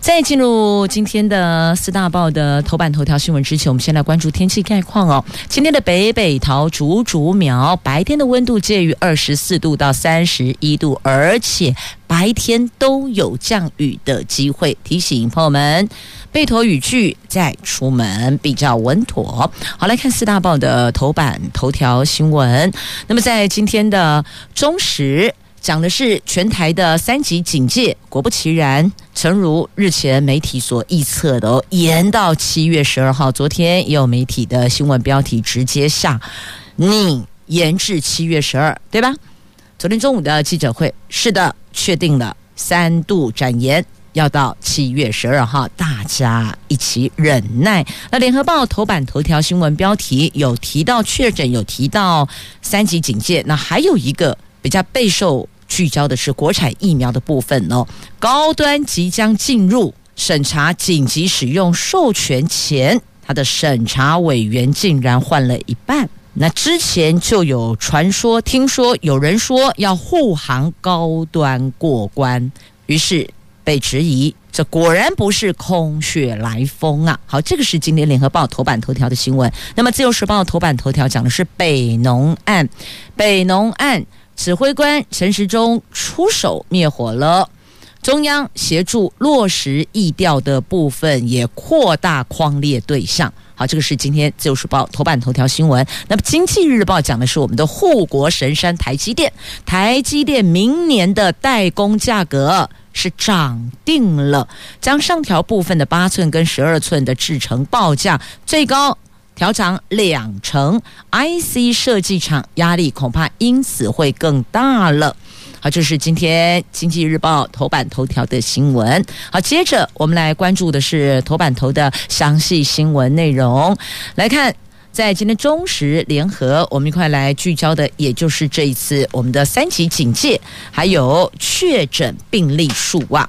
在进入今天的四大报的头版头条新闻之前，我们先来关注天气概况哦。今天的北北桃竹竹苗白天的温度介于二十四度到三十一度，而且白天都有降雨的机会。提醒朋友们备妥雨具再出门比较稳妥。好，来看四大报的头版头条新闻。那么在今天的中时。讲的是全台的三级警戒，果不其然，诚如日前媒体所预测的哦，延到七月十二号。昨天也有媒体的新闻标题直接下，你延至七月十二，对吧？昨天中午的记者会，是的，确定了三度展延，要到七月十二号，大家一起忍耐。那联合报头版头条新闻标题有提到确诊，有提到三级警戒，那还有一个比较备受。聚焦的是国产疫苗的部分哦，高端即将进入审查紧急使用授权前，它的审查委员竟然换了一半。那之前就有传说，听说有人说要护航高端过关，于是被质疑，这果然不是空穴来风啊！好，这个是今天联合报头版头条的新闻。那么自由时报头版头条讲的是北农案，北农案。指挥官陈时中出手灭火了，中央协助落实疫调的部分也扩大匡列对象。好，这个是今天自由时报头版头条新闻。那么经济日报讲的是我们的护国神山台积电，台积电明年的代工价格是涨定了，将上调部分的八寸跟十二寸的制程报价最高。调涨两成，IC 设计厂压力恐怕因此会更大了。好，这是今天《经济日报》头版头条的新闻。好，接着我们来关注的是头版头的详细新闻内容。来看，在今天中时联合，我们一块来聚焦的，也就是这一次我们的三级警戒，还有确诊病例数啊。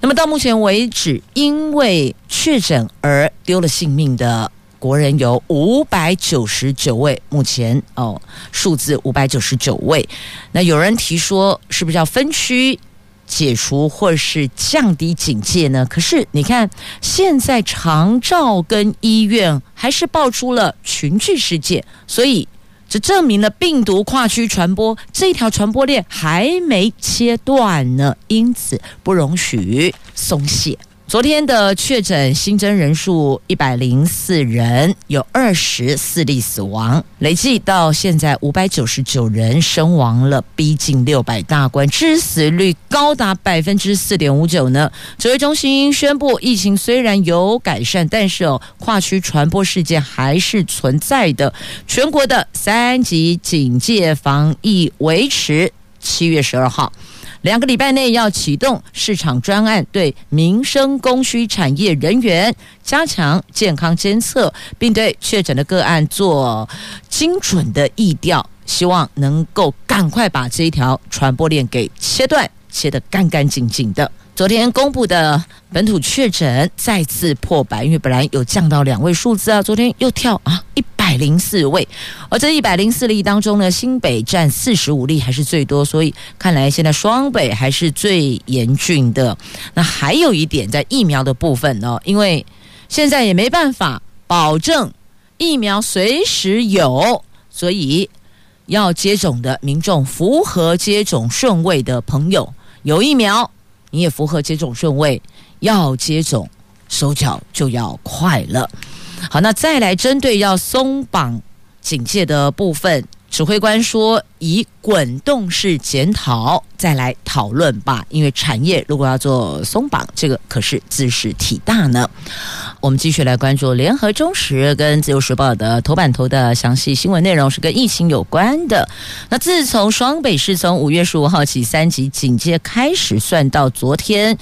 那么到目前为止，因为确诊而丢了性命的。国人有五百九十九位，目前哦数字五百九十九位。那有人提说，是不是要分区解除或是降低警戒呢？可是你看，现在长照跟医院还是爆出了群聚事件，所以这证明了病毒跨区传播这条传播链还没切断呢，因此不容许松懈。昨天的确诊新增人数一百零四人，有二十四例死亡，累计到现在五百九十九人身亡了，逼近六百大关，致死率高达百分之四点五九呢。指挥中心宣布，疫情虽然有改善，但是哦，跨区传播事件还是存在的。全国的三级警戒防疫维持七月十二号。两个礼拜内要启动市场专案，对民生供需产业人员加强健康监测，并对确诊的个案做精准的疫调，希望能够赶快把这一条传播链给切断，切得干干净净的。昨天公布的本土确诊再次破百，因为本来有降到两位数字啊，昨天又跳啊一。百零四位，而这一百零四例当中呢，新北占四十五例，还是最多，所以看来现在双北还是最严峻的。那还有一点在疫苗的部分呢，因为现在也没办法保证疫苗随时有，所以要接种的民众符合接种顺位的朋友有疫苗，你也符合接种顺位，要接种手脚就要快了。好，那再来针对要松绑警戒的部分，指挥官说以滚动式检讨再来讨论吧。因为产业如果要做松绑，这个可是兹事体大呢。我们继续来关注联合中时跟自由时报的头版头的详细新闻内容，是跟疫情有关的。那自从双北市从五月十五号起三级警戒开始，算到昨天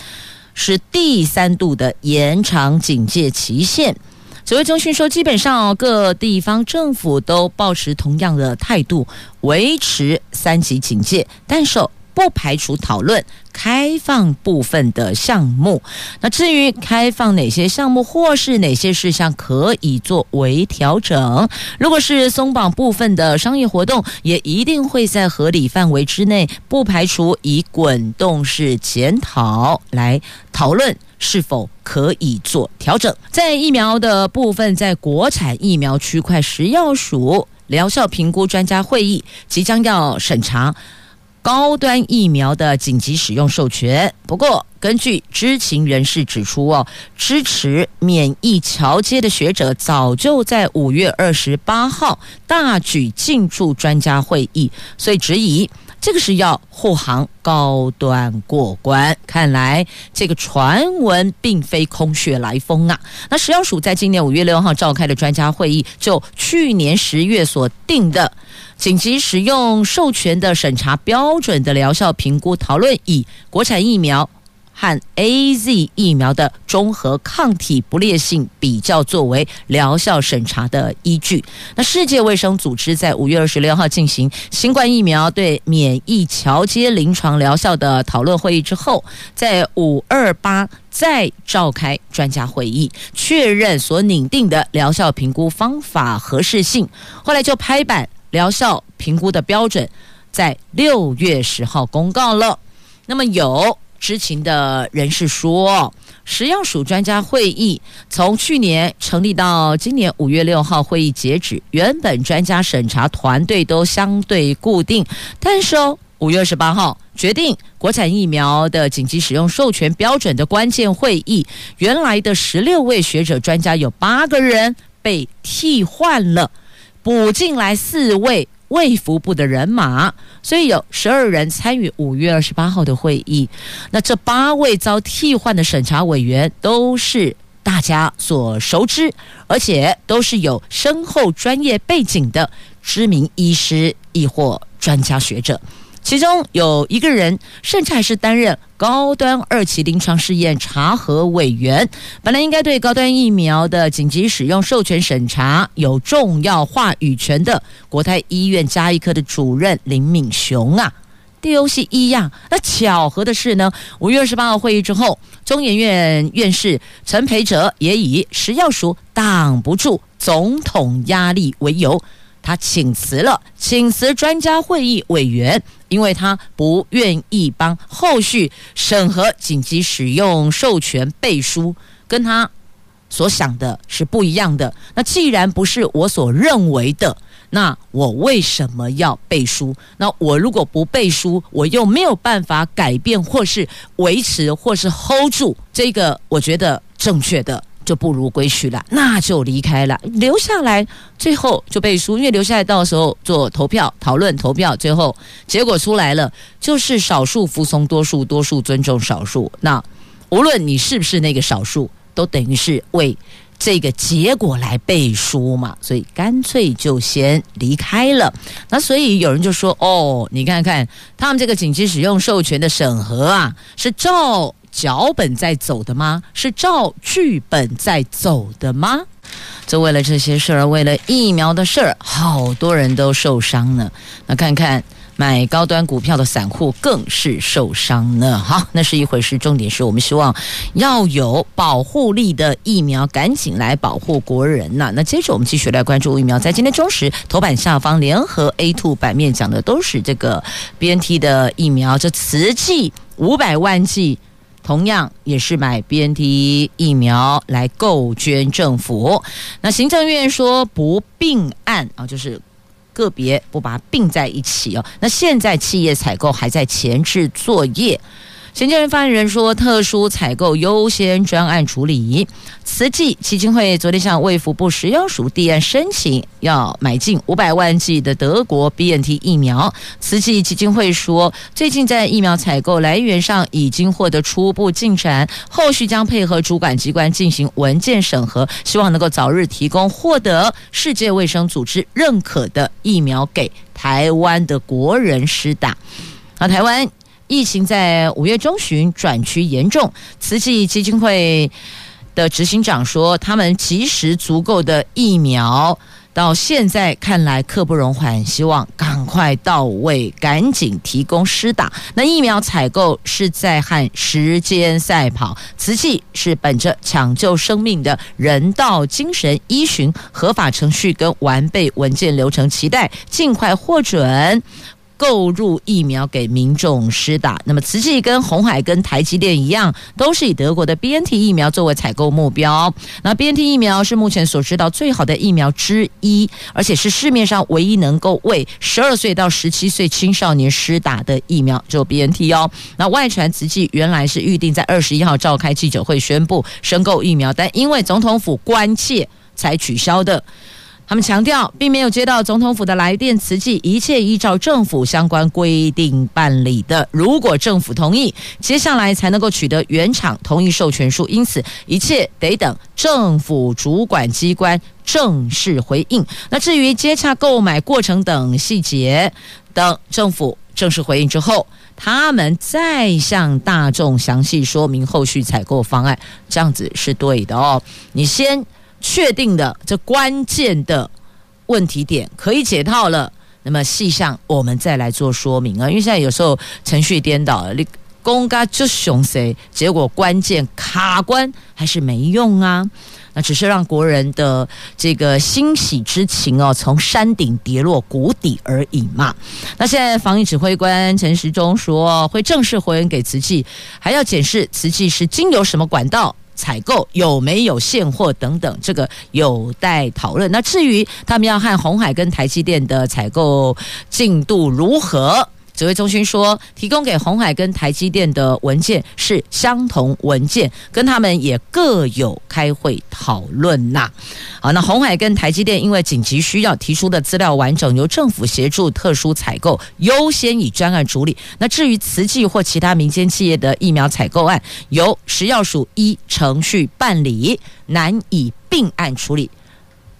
是第三度的延长警戒期限。指挥中心说，基本上各地方政府都保持同样的态度，维持三级警戒，但是不排除讨论开放部分的项目。那至于开放哪些项目或是哪些事项可以作为调整，如果是松绑部分的商业活动，也一定会在合理范围之内，不排除以滚动式检讨来讨论是否可以做调整。在疫苗的部分，在国产疫苗区块食药署疗效评估专家会议即将要审查。高端疫苗的紧急使用授权。不过，根据知情人士指出，哦，支持免疫桥接的学者早就在五月二十八号大举进驻专家会议，所以质疑这个是要护航高端过关。看来这个传闻并非空穴来风啊。那食药署在今年五月六号召开的专家会议，就去年十月所定的。紧急使用授权的审查标准的疗效评估讨论，以国产疫苗和 AZ 疫苗的中和抗体不劣性比较作为疗效审查的依据。那世界卫生组织在五月二十六号进行新冠疫苗对免疫桥接临床疗效的讨论会议之后，在五二八再召开专家会议，确认所拟定的疗效评估方法合适性。后来就拍板。疗效评估的标准在六月十号公告了。那么有知情的人士说，食药署专家会议从去年成立到今年五月六号会议截止，原本专家审查团队都相对固定，但是哦，五月二十八号决定国产疫苗的紧急使用授权标准的关键会议，原来的十六位学者专家有八个人被替换了。补进来四位卫福部的人马，所以有十二人参与五月二十八号的会议。那这八位遭替换的审查委员都是大家所熟知，而且都是有深厚专业背景的知名医师亦或专家学者。其中有一个人，甚至还是担任高端二期临床试验查核委员。本来应该对高端疫苗的紧急使用授权审查有重要话语权的国泰医院加医科的主任林敏雄啊，丢弃一样。那巧合的是呢，五月二十八号会议之后，中研院院士陈培哲也以食药署挡不住总统压力为由。他请辞了，请辞专家会议委员，因为他不愿意帮后续审核紧急使用授权背书，跟他所想的是不一样的。那既然不是我所认为的，那我为什么要背书？那我如果不背书，我又没有办法改变或是维持或是 hold 住这个，我觉得正确的。就不如归去了，那就离开了，留下来，最后就背书，因为留下来到时候做投票、讨论、投票，最后结果出来了，就是少数服从多数，多数尊重少数。那无论你是不是那个少数，都等于是为这个结果来背书嘛，所以干脆就先离开了。那所以有人就说：“哦，你看看他们这个紧急使用授权的审核啊，是照。”脚本在走的吗？是照剧本在走的吗？就为了这些事儿，为了疫苗的事儿，好多人都受伤呢。那看看买高端股票的散户更是受伤呢。好，那是一回事。重点是我们希望要有保护力的疫苗，赶紧来保护国人呐。那接着我们继续来关注疫苗，在今天中时头版下方，联合 A two 版面讲的都是这个 BNT 的疫苗，这慈济五百万剂。同样也是买 BNT 疫苗来购捐政府。那行政院说不并案啊，就是个别不把它并在一起哦。那现在企业采购还在前置作业。行政院发言人说，特殊采购优先专案处理。慈济基金会昨天向卫福部食药署递案申请，要买进五百万剂的德国 BNT 疫苗。慈济基金会说，最近在疫苗采购来源上已经获得初步进展，后续将配合主管机关进行文件审核，希望能够早日提供获得世界卫生组织认可的疫苗给台湾的国人施打。那台湾。疫情在五月中旬转趋严重，慈济基金会的执行长说，他们及时足够的疫苗。到现在看来刻不容缓，希望赶快到位，赶紧提供施打。那疫苗采购是在和时间赛跑，慈济是本着抢救生命的人道精神，依循合法程序跟完备文件流程，期待尽快获准。购入疫苗给民众施打。那么，慈济跟红海跟台积电一样，都是以德国的 BNT 疫苗作为采购目标。那 BNT 疫苗是目前所知道最好的疫苗之一，而且是市面上唯一能够为十二岁到十七岁青少年施打的疫苗，就 BNT 哦。那外传慈济原来是预定在二十一号召开记者会宣布申购疫苗，但因为总统府关切才取消的。他们强调，并没有接到总统府的来电，辞记一切依照政府相关规定办理的。如果政府同意，接下来才能够取得原厂同意授权书，因此一切得等政府主管机关正式回应。那至于接洽购买过程等细节，等政府正式回应之后，他们再向大众详细说明后续采购方案，这样子是对的哦。你先。确定的这关键的问题点可以解套了，那么细项我们再来做说明啊。因为现在有时候程序颠倒了，你公嘎就熊谁，结果关键卡关还是没用啊。那只是让国人的这个欣喜之情哦，从山顶跌落谷底而已嘛。那现在防疫指挥官陈时中说，会正式回应给慈济，还要检视慈济是经由什么管道。采购有没有现货等等，这个有待讨论。那至于他们要和红海跟台积电的采购进度如何？指挥中心说，提供给鸿海跟台积电的文件是相同文件，跟他们也各有开会讨论呐。好，那鸿海跟台积电因为紧急需要提出的资料完整，由政府协助特殊采购，优先以专案处理。那至于慈济或其他民间企业的疫苗采购案，由食药署依程序办理，难以并案处理。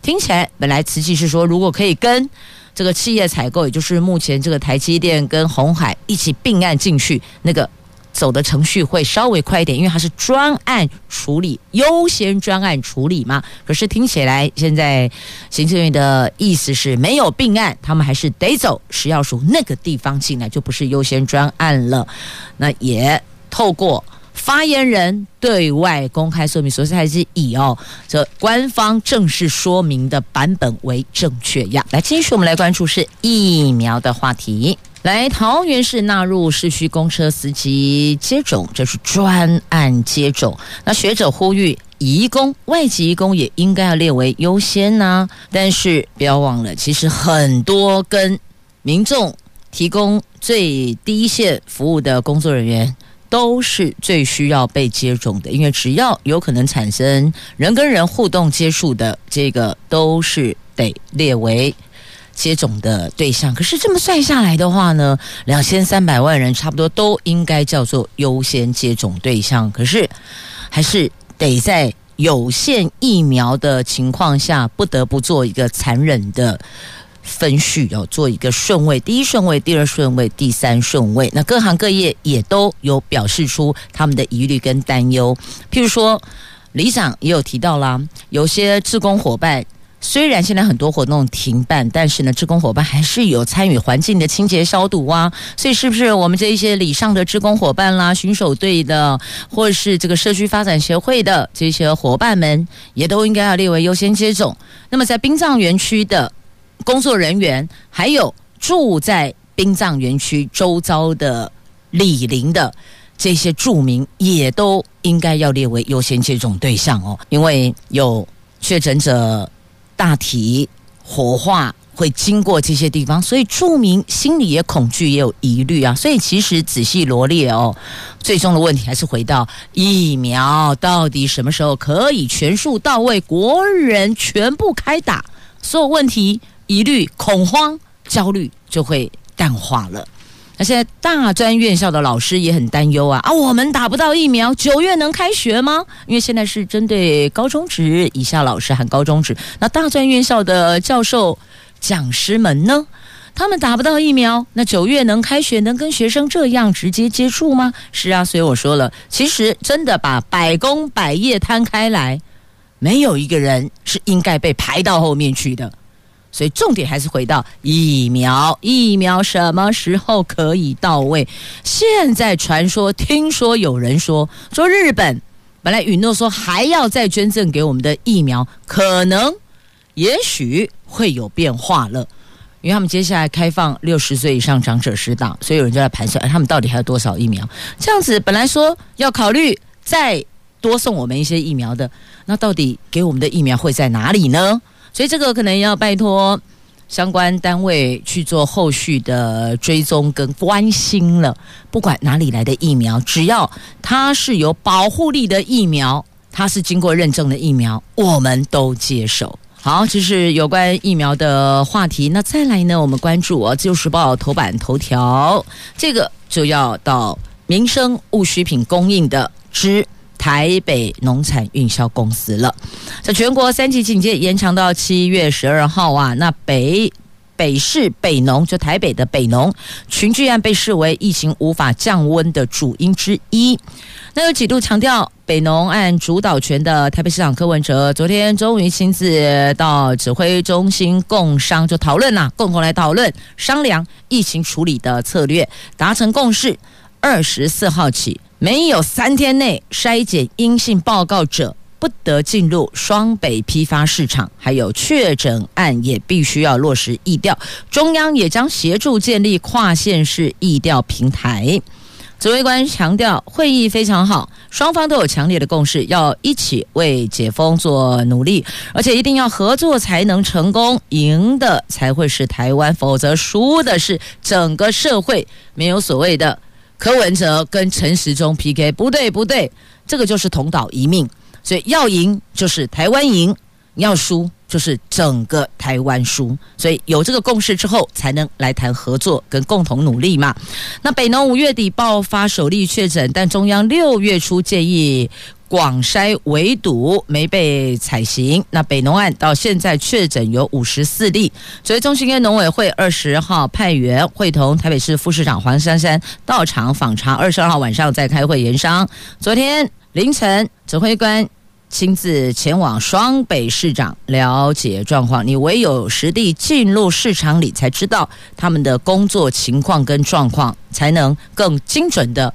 听起来，本来慈济是说，如果可以跟。这个企业采购，也就是目前这个台积电跟鸿海一起并案进去，那个走的程序会稍微快一点，因为它是专案处理，优先专案处理嘛。可是听起来，现在行政院的意思是没有并案，他们还是得走食药署那个地方进来，就不是优先专案了。那也透过。发言人对外公开说明，所以还是以哦这官方正式说明的版本为正确呀。来，继续我们来关注是疫苗的话题。来，桃园市纳入市区公车司机接种，这是专案接种。那学者呼吁，移工、外籍移工也应该要列为优先呢。但是不要忘了，其实很多跟民众提供最低线服务的工作人员。都是最需要被接种的，因为只要有可能产生人跟人互动接触的，这个都是得列为接种的对象。可是这么算下来的话呢，两千三百万人差不多都应该叫做优先接种对象。可是还是得在有限疫苗的情况下，不得不做一个残忍的。分序要做一个顺位，第一顺位、第二顺位、第三顺位。那各行各业也都有表示出他们的疑虑跟担忧。譬如说，里长也有提到啦，有些志工伙伴虽然现在很多活动停办，但是呢，志工伙伴还是有参与环境的清洁消毒啊。所以，是不是我们这一些礼上的志工伙伴啦、巡守队的，或者是这个社区发展协会的这些伙伴们，也都应该要列为优先接种？那么，在殡葬园区的。工作人员还有住在殡葬园区周遭的李林的这些住民，也都应该要列为优先接种对象哦。因为有确诊者大体火化会经过这些地方，所以住民心里也恐惧，也有疑虑啊。所以其实仔细罗列哦，最终的问题还是回到疫苗到底什么时候可以全数到位，国人全部开打，所有问题。疑虑、恐慌、焦虑就会淡化了。那现在大专院校的老师也很担忧啊！啊，我们打不到疫苗，九月能开学吗？因为现在是针对高中职以下老师喊高中职。那大专院校的教授、讲师们呢？他们打不到疫苗，那九月能开学，能跟学生这样直接接触吗？是啊，所以我说了，其实真的把百工百业摊开来，没有一个人是应该被排到后面去的。所以重点还是回到疫苗，疫苗什么时候可以到位？现在传说，听说有人说，说日本本来允诺说还要再捐赠给我们的疫苗，可能也许会有变化了，因为他们接下来开放六十岁以上长者施打，所以有人就在盘算，哎，他们到底还有多少疫苗？这样子本来说要考虑再多送我们一些疫苗的，那到底给我们的疫苗会在哪里呢？所以这个可能要拜托相关单位去做后续的追踪跟关心了。不管哪里来的疫苗，只要它是有保护力的疫苗，它是经过认证的疫苗，我们都接受。好，这是有关疫苗的话题。那再来呢，我们关注哦，《自由时报》头版头条，这个就要到民生物需品供应的之。台北农产运销公司了，在全国三级警戒延长到七月十二号啊，那北北市北农就台北的北农群聚案被视为疫情无法降温的主因之一。那有几度强调北农案主导权的台北市长柯文哲，昨天终于亲自到指挥中心共商就讨论呐，共同来讨论商量疫情处理的策略，达成共识。二十四号起。没有三天内筛检阴性报告者不得进入双北批发市场，还有确诊案也必须要落实疫调。中央也将协助建立跨县市疫调平台。指挥官强调，会议非常好，双方都有强烈的共识，要一起为解封做努力，而且一定要合作才能成功，赢的才会是台湾，否则输的是整个社会。没有所谓的。柯文哲跟陈时中 PK，不对不对，这个就是同岛一命，所以要赢就是台湾赢，要输就是整个台湾输，所以有这个共识之后，才能来谈合作跟共同努力嘛。那北农五月底爆发首例确诊，但中央六月初建议。广筛围堵没被采行，那北农案到现在确诊有五十四例，所以中心跟农委会二十号派员会同台北市副市长黄珊珊到场访查，二十二号晚上再开会研商。昨天凌晨指挥官亲自前往双北市长了解状况，你唯有实地进入市场里才知道他们的工作情况跟状况，才能更精准的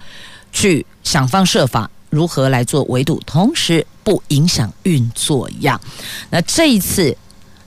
去想方设法。如何来做围堵，同时不影响运作一样？那这一次，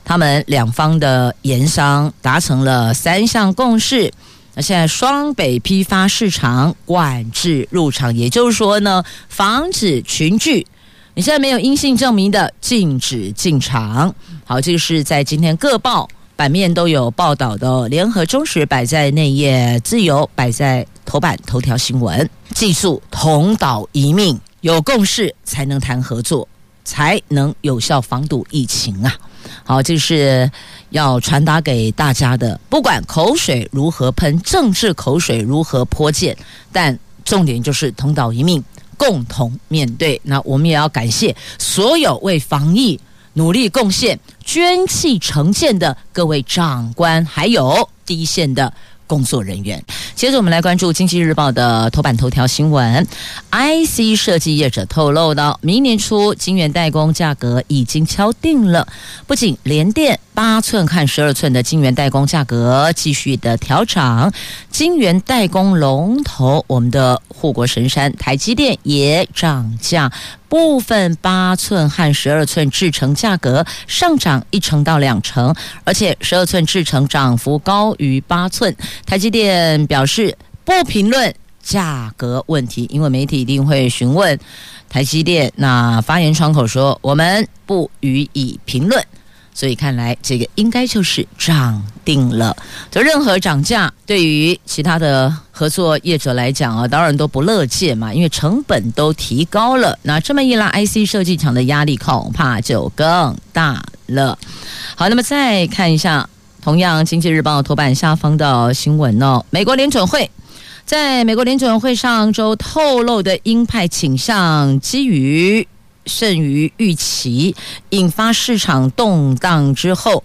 他们两方的盐商达成了三项共识。那现在双北批发市场管制入场，也就是说呢，防止群聚。你现在没有阴性证明的，禁止进场。好，这个是在今天各报版面都有报道的，联合、中时摆在内页，自由摆在头版头条新闻。记住，同岛一命，有共识才能谈合作，才能有效防堵疫情啊！好，这是要传达给大家的。不管口水如何喷，政治口水如何泼溅，但重点就是同岛一命，共同面对。那我们也要感谢所有为防疫努力贡献、捐弃成见的各位长官，还有第一线的。工作人员。接着，我们来关注《经济日报》的头版头条新闻。IC 设计业者透露到，明年初晶圆代工价格已经敲定了。不仅联电八寸和十二寸的晶圆代工价格继续的调涨，晶圆代工龙头我们的护国神山台积电也涨价。部分八寸和十二寸制程价格上涨一成到两成，而且十二寸制程涨幅高于八寸。台积电表示不评论价格问题，因为媒体一定会询问台积电。那发言窗口说我们不予以评论。所以看来，这个应该就是涨定了。就任何涨价，对于其他的合作业者来讲啊，当然都不乐见嘛，因为成本都提高了。那这么一来，IC 设计厂的压力恐怕就更大了。好，那么再看一下，同样《经济日报》头版下方的新闻哦，美国联准会在美国联准会上周透露的鹰派倾向，基于。胜于预期，引发市场动荡之后，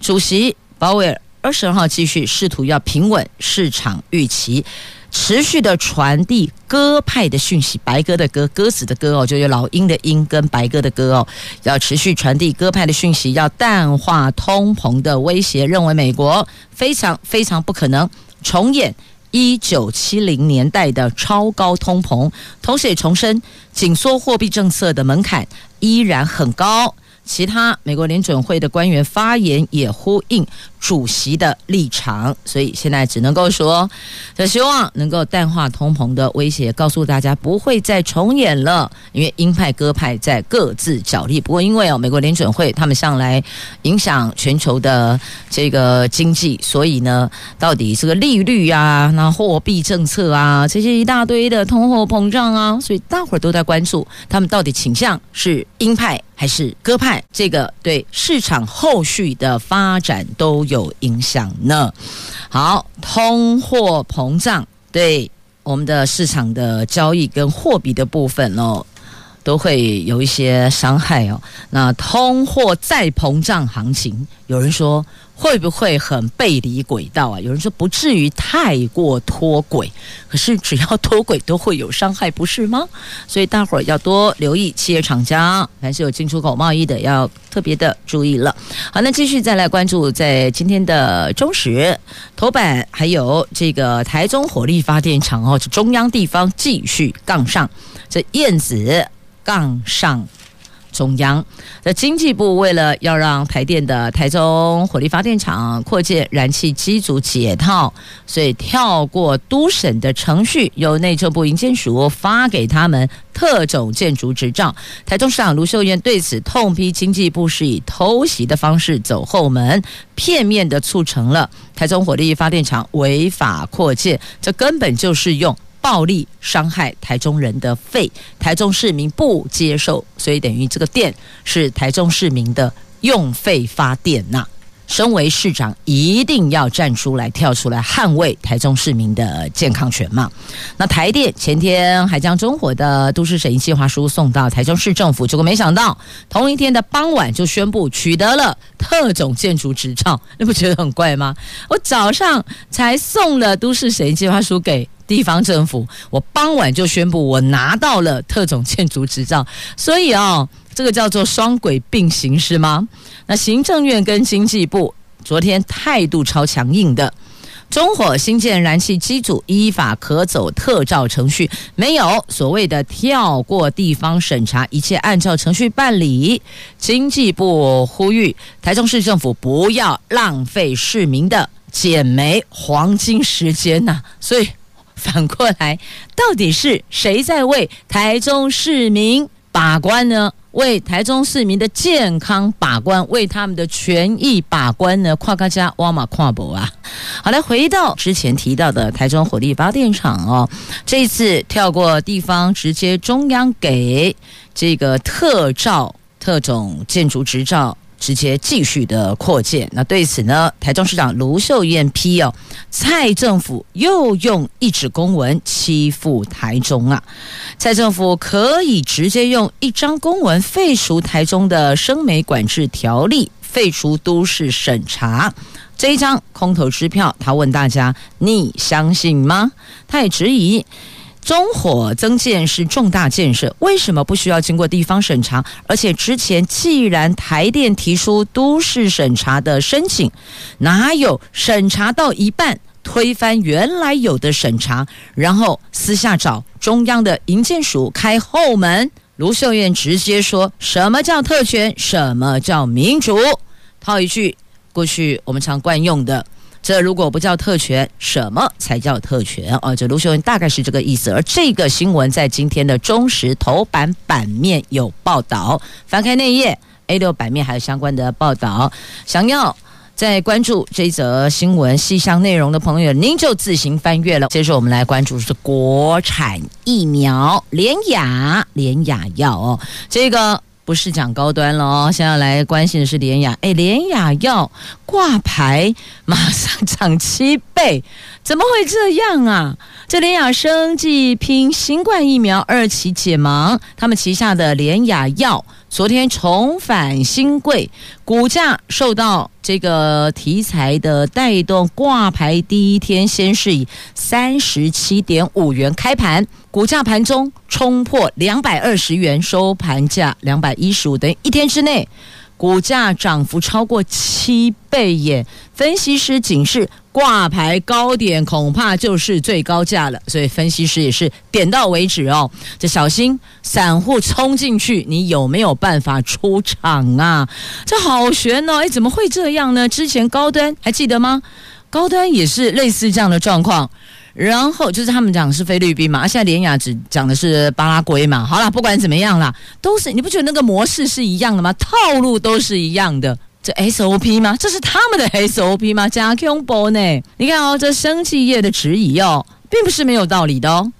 主席鲍威尔二十二号继续试图要平稳市场预期。持续的传递鸽派的讯息，白鸽的鸽，鸽子的鸽哦，就有老鹰的鹰跟白鸽的鸽哦，要持续传递鸽派的讯息，要淡化通膨的威胁，认为美国非常非常不可能重演一九七零年代的超高通膨，同时也重申紧缩货币政策的门槛依然很高。其他美国联准会的官员发言也呼应主席的立场，所以现在只能够说，就希望能够淡化通膨的威胁，告诉大家不会再重演了。因为鹰派鸽派在各自角力，不过因为哦，美国联准会他们向来影响全球的这个经济，所以呢，到底这个利率啊、那货币政策啊这些一大堆的通货膨胀啊，所以大伙儿都在关注他们到底倾向是鹰派。还是鸽派，这个对市场后续的发展都有影响呢。好，通货膨胀对我们的市场的交易跟货币的部分哦，都会有一些伤害哦。那通货再膨胀行情，有人说。会不会很背离轨道啊？有人说不至于太过脱轨，可是只要脱轨都会有伤害，不是吗？所以大伙儿要多留意企业厂家，凡是有进出口贸易的，要特别的注意了。好，那继续再来关注在今天的中时头版，还有这个台中火力发电厂哦，中央地方继续杠上，这燕子杠上。中央那经济部为了要让台电的台中火力发电厂扩建燃气机组解套，所以跳过都审的程序，由内政部营建署发给他们特种建筑执照。台中市长卢秀燕对此痛批经济部是以偷袭的方式走后门，片面的促成了台中火力发电厂违法扩建，这根本就是用。暴力伤害台中人的肺，台中市民不接受，所以等于这个电是台中市民的用肺发电呐。身为市长，一定要站出来、跳出来捍卫台中市民的健康权嘛。那台电前天还将中火的都市审议计划书送到台中市政府，结果没想到同一天的傍晚就宣布取得了特种建筑执照，你不觉得很怪吗？我早上才送了都市审议计划书给。地方政府，我傍晚就宣布我拿到了特种建筑执照，所以哦，这个叫做双轨并行是吗？那行政院跟经济部昨天态度超强硬的，中火新建燃气机组依法可走特照程序，没有所谓的跳过地方审查，一切按照程序办理。经济部呼吁台中市政府不要浪费市民的减煤黄金时间呐、所以。反过来，到底是谁在为台中市民把关呢？为台中市民的健康把关，为他们的权益把关呢？跨家家挖马跨博啊！好，来回到之前提到的台中火力发电厂哦，这次跳过地方，直接中央给这个特照特种建筑执照。直接继续的扩建，那对此呢，台中市长卢秀燕批哦，蔡政府又用一纸公文欺负台中啊！蔡政府可以直接用一张公文废除台中的生煤管制条例，废除都市审查，这一张空头支票，他问大家，你相信吗？他也质疑。中火增建是重大建设，为什么不需要经过地方审查？而且之前既然台电提出都市审查的申请，哪有审查到一半推翻原来有的审查，然后私下找中央的营建署开后门？卢秀燕直接说什么叫特权，什么叫民主？套一句过去我们常惯用的。这如果不叫特权，什么才叫特权？哦，这卢秀燕大概是这个意思。而这个新闻在今天的中时头版版面有报道，翻开内页 A 六版面还有相关的报道。想要再关注这则新闻细项内容的朋友，您就自行翻阅了。接着我们来关注是国产疫苗联雅联雅药哦，这个。不是讲高端了哦，现在来关心的是联雅。哎，联雅药挂牌马上涨七倍，怎么会这样啊？这联雅生计拼新冠疫苗二期解盲，他们旗下的联雅药昨天重返新贵，股价受到这个题材的带动，挂牌第一天先是以三十七点五元开盘，股价盘中冲破两百二十元，收盘价两百一十五，等于一天之内。股价涨幅超过七倍耶！分析师警示，挂牌高点恐怕就是最高价了，所以分析师也是点到为止哦。这小心散户冲进去，你有没有办法出场啊？这好悬哦！哎，怎么会这样呢？之前高端还记得吗？高端也是类似这样的状况。然后就是他们讲是菲律宾嘛，现在连雅只讲的是巴拉圭嘛。好了，不管怎么样啦，都是你不觉得那个模式是一样的吗？套路都是一样的，这 SOP 吗？这是他们的 SOP 吗？加 Q 波呢？你看哦，这生技业的质疑哦，并不是没有道理的哦。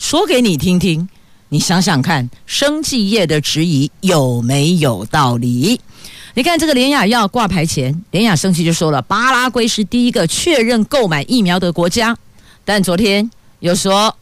说给你听听，你想想看，生技业的质疑有没有道理？你看这个联雅要挂牌前，联雅生技就说了，巴拉圭是第一个确认购买疫苗的国家。但昨天又说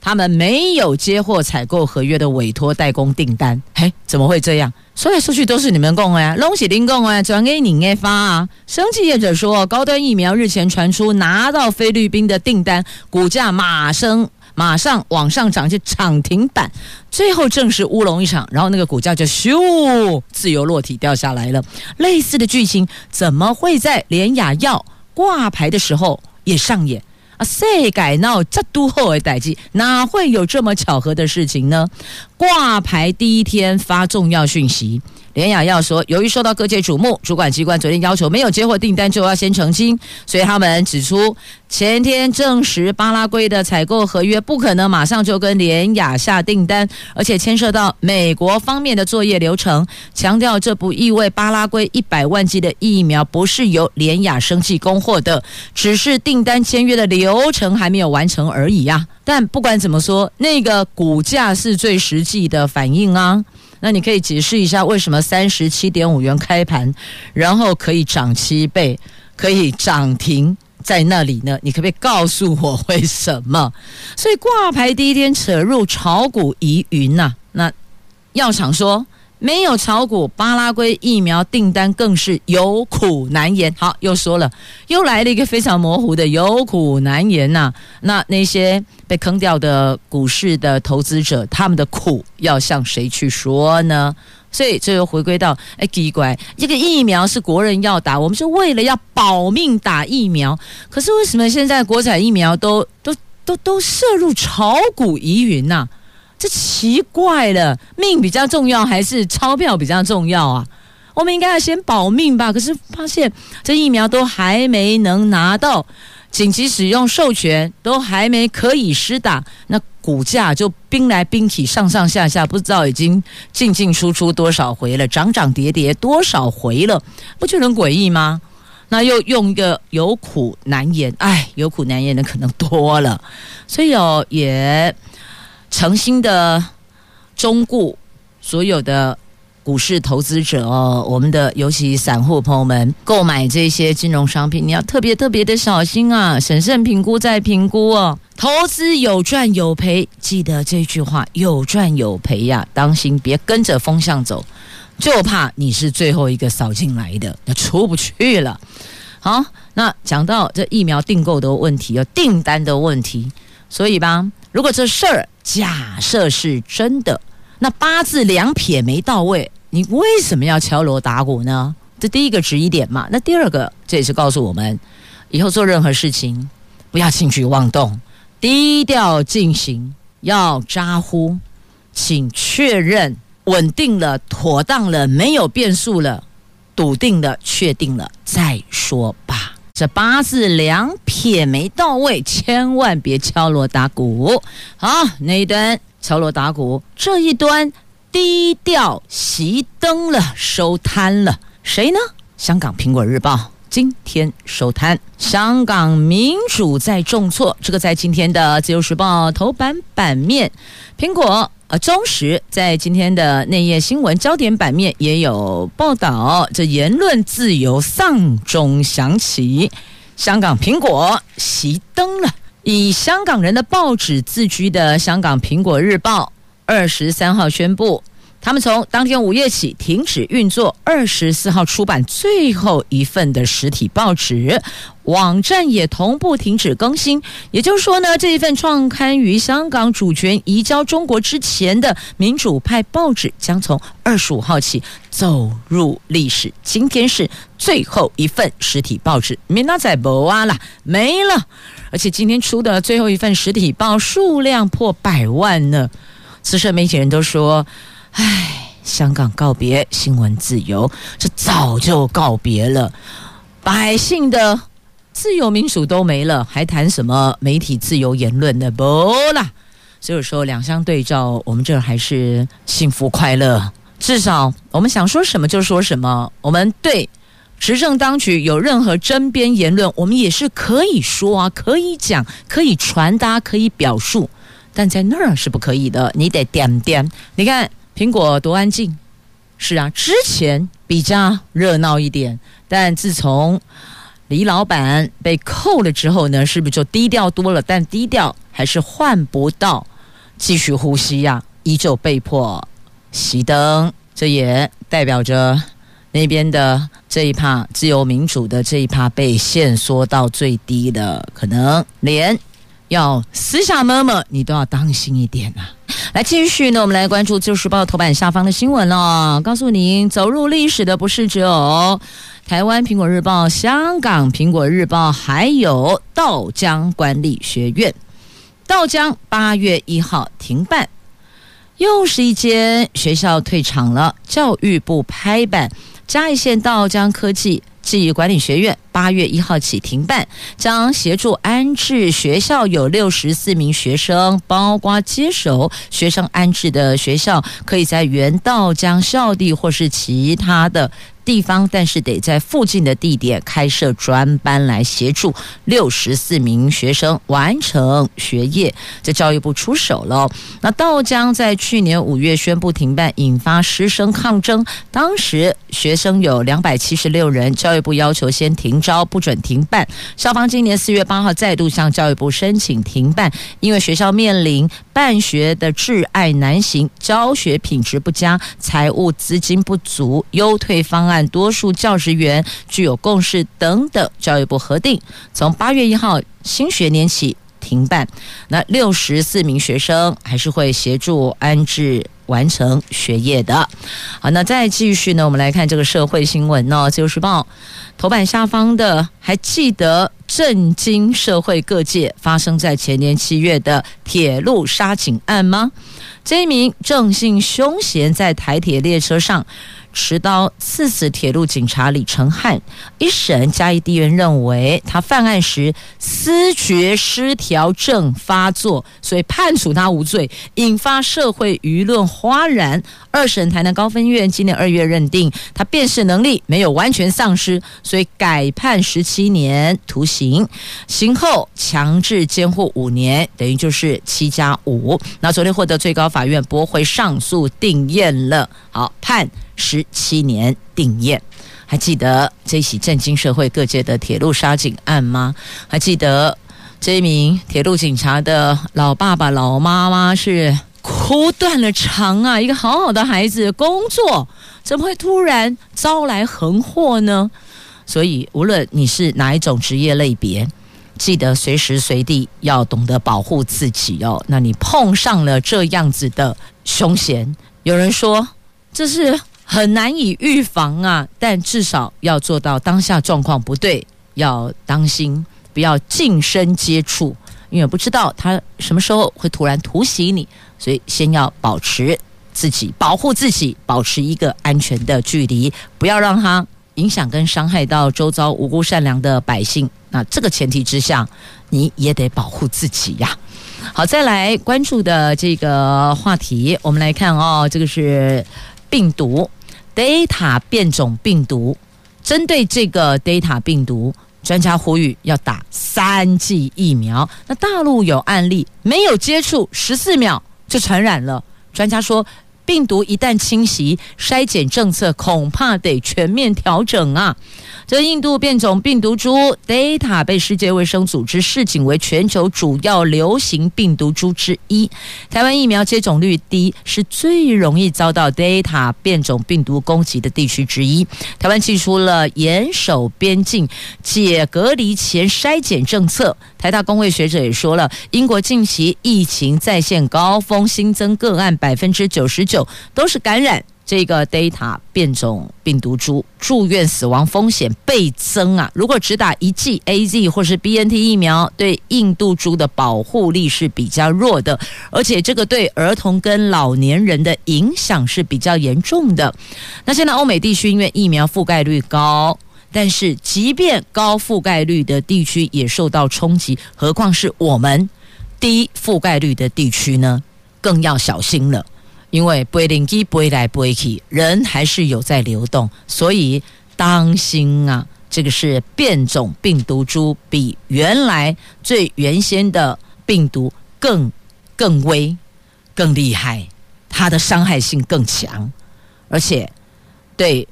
他们没有接获采购合约的委托代工订单，嘿，怎么会这样？说来说去都是你们供呀，拢是恁供啊，转给你们发啊。生技业者说，高端疫苗日前传出拿到菲律宾的订单，股价马上马上往上涨，就涨停板，最后证实乌龙一场，然后那个股价就咻自由落体掉下来了。类似的剧情怎么会在联雅药挂牌的时候也上演？谁敢闹这都后的代际，哪会有这么巧合的事情呢？挂牌第一天发重要讯息。联雅要说，由于受到各界瞩目，主管机关昨天要求没有接获订单就要先澄清，所以他们指出，前天证实巴拉圭的采购合约不可能马上就跟联雅下订单，而且牵涉到美国方面的作业流程，强调这不意味巴拉圭一百万剂的疫苗不是由联雅生计供货的，只是订单签约的流程还没有完成而已呀。但不管怎么说，那个股价是最实际的反应啊。那你可以解释一下，为什么三十七点五元开盘，然后可以涨七倍，可以涨停在那里呢？你可不可以告诉我为什么？所以挂牌第一天扯入炒股疑云呐，那药厂说。没有炒股，巴拉圭疫苗订单更是有苦难言。好，又说了，又来了一个非常模糊的有苦难言呐、那那些被坑掉的股市的投资者，他们的苦要向谁去说呢？所以这又回归到，哎，奇怪，这个疫苗是国人要打，我们是为了要保命打疫苗。可是为什么现在国产疫苗都都都都涉入炒股疑云呐、这奇怪了，命比较重要还是钞票比较重要啊？我们应该要先保命吧。可是发现这疫苗都还没能拿到紧急使用授权，都还没可以施打，那股价就兵来兵去，上上下下，不知道已经进进出出多少回了，涨涨跌跌多少回了，不就很诡异吗？那又用一个有苦难言，哎，有苦难言的可能多了，所以哦也。诚心的忠顾所有的股市投资者哦，我们的尤其散户朋友们，购买这些金融商品，你要特别特别的小心啊，审慎评估再评估哦。投资有赚有赔，记得这句话，有赚有赔呀，当心别跟着风向走，就怕你是最后一个扫进来的，那出不去了。好，那讲到这疫苗订购的问题，有订单的问题，所以吧，如果这事儿。假设是真的，那八字两撇没到位，你为什么要敲锣打鼓呢？这第一个质疑点嘛。那第二个，这也是告诉我们，以后做任何事情不要轻举妄动，低调进行，要咋呼，请确认稳定了、妥当了、没有变数了、笃定了、确定了再说吧。这八字两撇没到位，千万别敲锣打鼓。好，那一端敲锣打鼓，这一端低调熄灯了，收摊了。谁呢？香港苹果日报今天收摊。香港民主在重挫，这个在今天的自由时报头版版面，苹果。啊，中时在今天的内页新闻焦点版面也有报道，这言论自由丧钟响起，香港苹果熄灯了。以香港人的报纸自居的香港苹果日报，二十三号宣布，他们从当天午夜起停止运作，二十四号出版最后一份的实体报纸，网站也同步停止更新。也就是说呢，这一份创刊于香港主权移交中国之前的民主派报纸，将从二十五号起走入历史。今天是最后一份实体报纸，明仔再无啊啦，没了。而且今天出的最后一份实体报数量破百万呢。资深媒体人都说。唉，香港告别新闻自由，这早就告别了，百姓的自由民主都没了，还谈什么媒体自由言论呢？不啦！所以说两相对照，我们这儿还是幸福快乐，至少我们想说什么就说什么。我们对执政当局有任何争辩言论，我们也是可以说啊，可以讲，可以传达，可以表述，但在那儿是不可以的，你得点点。你看。苹果多安静，是啊，之前比较热闹一点，但自从李老板被扣了之后呢，是不是就低调多了？但低调还是换不到继续呼吸呀、依旧被迫熄灯。这也代表着那边的这一趴自由民主的这一趴被限缩到最低的，可能连要私下摸摸，你都要当心一点啊。来继续呢，我们来关注《自由时报》头版下方的新闻了。告诉您，走入历史的不是只有台湾《苹果日报》、香港《苹果日报》，还有道江管理学院。道江八月一号停办，又是一间学校退场了。教育部拍板，嘉义县道江科技暨管理学院。八月一号起停办，将协助安置学校有六十四名学生，包括接手学生安置的学校，可以在原道江校地或是其他的地方，但是得在附近的地点开设专班来协助六十四名学生完成学业。这教育部出手了。那道江在去年五月宣布停办，引发师生抗争，当时学生有两百七十六人，教育部要求先停。招不准停办，校方今年四月八号再度向教育部申请停办，因为学校面临办学的挚爱难行，教学品质不佳，财务资金不足，优退方案多数教职员具有共识等等，教育部核定，从八月一号新学年起停办。那六十四名学生还是会协助安置。完成学业的，好，那再继续呢？我们来看这个社会新闻呢，《自由时报》头版下方的，还记得震惊社会各界发生在前年七月的铁路杀警案吗？这一名郑姓凶嫌在台铁列车上。持刀刺死铁路警察李承翰，一审嘉义地院认为他犯案时思觉失调症发作，所以判处他无罪，引发社会舆论哗然。二审台南高分院今年二月认定他辨识能力没有完全丧失，所以改判十七年徒刑，刑后强制监护五年，等于就是七加五。那昨天获得最高法院驳回上诉定验了，好判。十七年定谳，还记得这起震惊社会各界的铁路杀警案吗？还记得这一名铁路警察的老爸爸、老妈妈是哭断了肠啊！一个好好的孩子，工作怎么会突然招来横祸呢？所以，无论你是哪一种职业类别，记得随时随地要懂得保护自己哦。那你碰上了这样子的凶险，有人说这是。很难以预防啊，但至少要做到当下状况不对，要当心，不要近身接触，因为不知道他什么时候会突然突袭你，所以先要保持自己，保护自己，保持一个安全的距离，不要让他影响跟伤害到周遭无辜善良的百姓。那这个前提之下，你也得保护自己呀。好，再来关注的这个话题，我们来看哦，这个是病毒。Delta 变种病毒，针对这个 Delta 病毒，专家呼吁要打三剂疫苗。那大陆有案例，没有接触十四秒就传染了。专家说，病毒一旦侵袭，筛检政策恐怕得全面调整啊！这印度变种病毒株 Delta 被世界卫生组织视警为全球主要流行病毒株之一。台湾疫苗接种率低，是最容易遭到 Delta 变种病毒攻击的地区之一。台湾祭出了严守边境、解隔离前筛检政策。台大工位学者也说了，英国近期疫情再现高峰，新增个案百分之九十九都是感染。这个 Delta 变种病毒株住院死亡风险倍增啊！如果只打一剂 AZ 或是 BNT 疫苗，对印度株的保护力是比较弱的，而且这个对儿童跟老年人的影响是比较严重的。那现在欧美地区因为疫苗覆盖率高，但是即便高覆盖率的地区也受到冲击，何况是我们低覆盖率的地区呢？更要小心了。因为飞来机飞来飞去，人还是有在流动，所以当心啊！这个是变种病毒株，比原来最原先的病毒更更危、更厉害，它的伤害性更强，而且对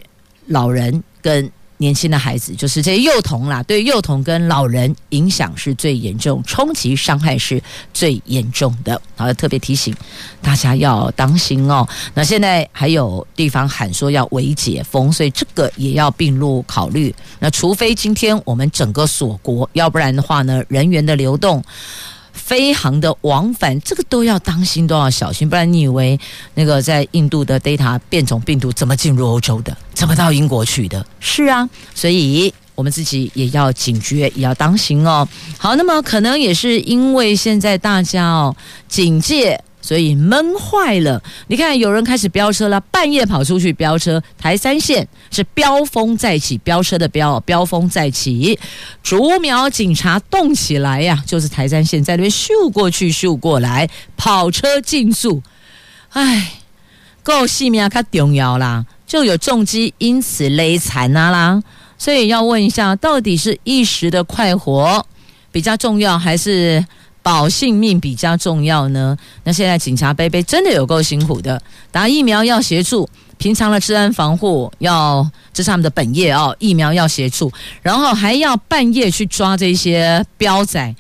老人跟。年轻的孩子就是这些幼童啦，对幼童跟老人影响是最严重，冲击伤害是最严重的。好，特别提醒大家要当心哦。那现在还有地方喊说要微解封，所以这个也要并入考虑。那除非今天我们整个锁国，要不然的话呢，人员的流动。飞航的往返，这个都要当心，都要小心，不然你以为那个在印度的 Delta 变种病毒怎么进入欧洲的，怎么到英国去的？是啊，所以我们自己也要警觉，也要当心哦。好，那么可能也是因为现在大家哦警戒。所以闷坏了，你看有人开始飙车了，半夜跑出去飙车。台三线是飙风再起，飙车的飙，飙风再起。竹苗警察动起来呀、就是台三线在那边咻过去咻过来，跑车竞速。唉，够细命卡重要啦，就有重机因此勒残啊啦。所以要问一下，到底是一时的快活比较重要，还是？保性命比较重要呢。那现在警察杯杯真的有够辛苦的，打疫苗要协助，平常的治安防护要，这是他们的本业哦。疫苗要协助，然后还要半夜去抓这些标仔，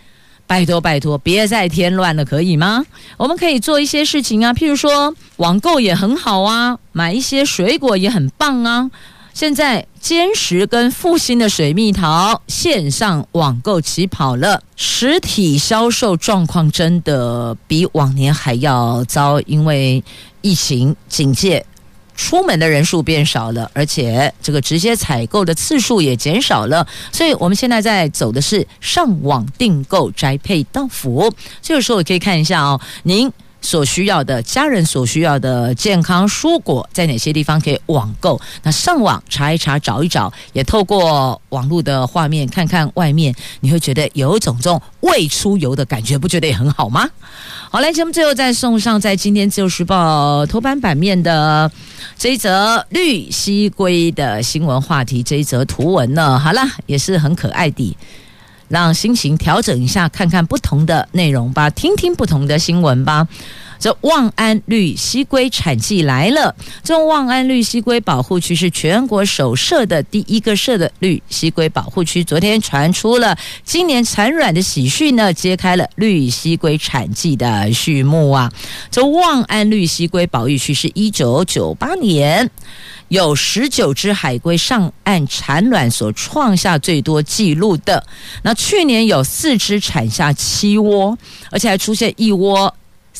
拜托拜托，别再添乱了，可以吗？我们可以做一些事情啊，譬如说网购也很好啊，买一些水果也很棒啊。现在坚实跟复兴的水蜜桃线上网购起跑了，实体销售状况真的比往年还要糟，因为疫情警戒，出门的人数变少了，而且这个直接采购的次数也减少了，所以我们现在在走的是上网订购宅配到府。这个时候可以看一下哦，您。所需要的家人所需要的健康蔬果，在哪些地方可以网购？那上网查一查，找一找，也透过网络的画面看看外面，你会觉得有一种这种未出游的感觉，不觉得也很好吗？好，来，节目最后再送上在今天自由时报头版版面的这一则绿蠵龟的新闻话题，这一则图文呢，好啦，也是很可爱的。让心情调整一下，看看不同的内容吧，听听不同的新闻吧。这望安绿蠵龟产季来了，这望安绿蠵龟保护区是全国首设的第一个设的绿蠵龟保护区。昨天传出了今年产卵的喜讯呢，揭开了绿蠵龟产季的序幕啊！这望安绿蠵龟保育区是一九九八年。有十九只海龟上岸产卵，所创下最多纪录的。那去年有四只产下七窝，而且还出现一窝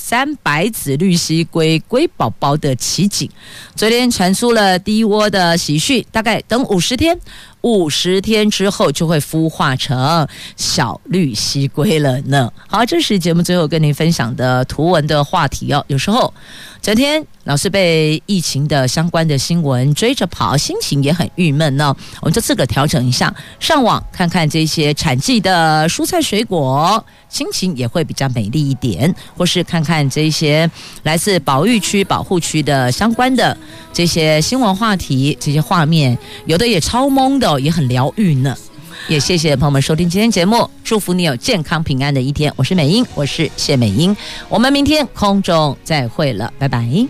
三白子绿蜥龟龟宝宝的奇景。昨天传出了第一窝的喜讯，大概等五十天。五十天之后就会孵化成小绿蜥龟了呢。好，这是节目最后跟您分享的图文的话题哦。有时候整天老是被疫情的相关的新闻追着跑，心情也很郁闷呢。我们就自个调整一下，上网看看这些产季的蔬菜水果，心情也会比较美丽一点。或是看看这些来自保育区、保护区的相关的这些新闻话题、这些画面，有的也超懵的。也很疗愈呢，也谢谢朋友们收听今天节目，祝福你有健康平安的一天。我是美英，我是谢美英，我们明天空中再会了，拜拜。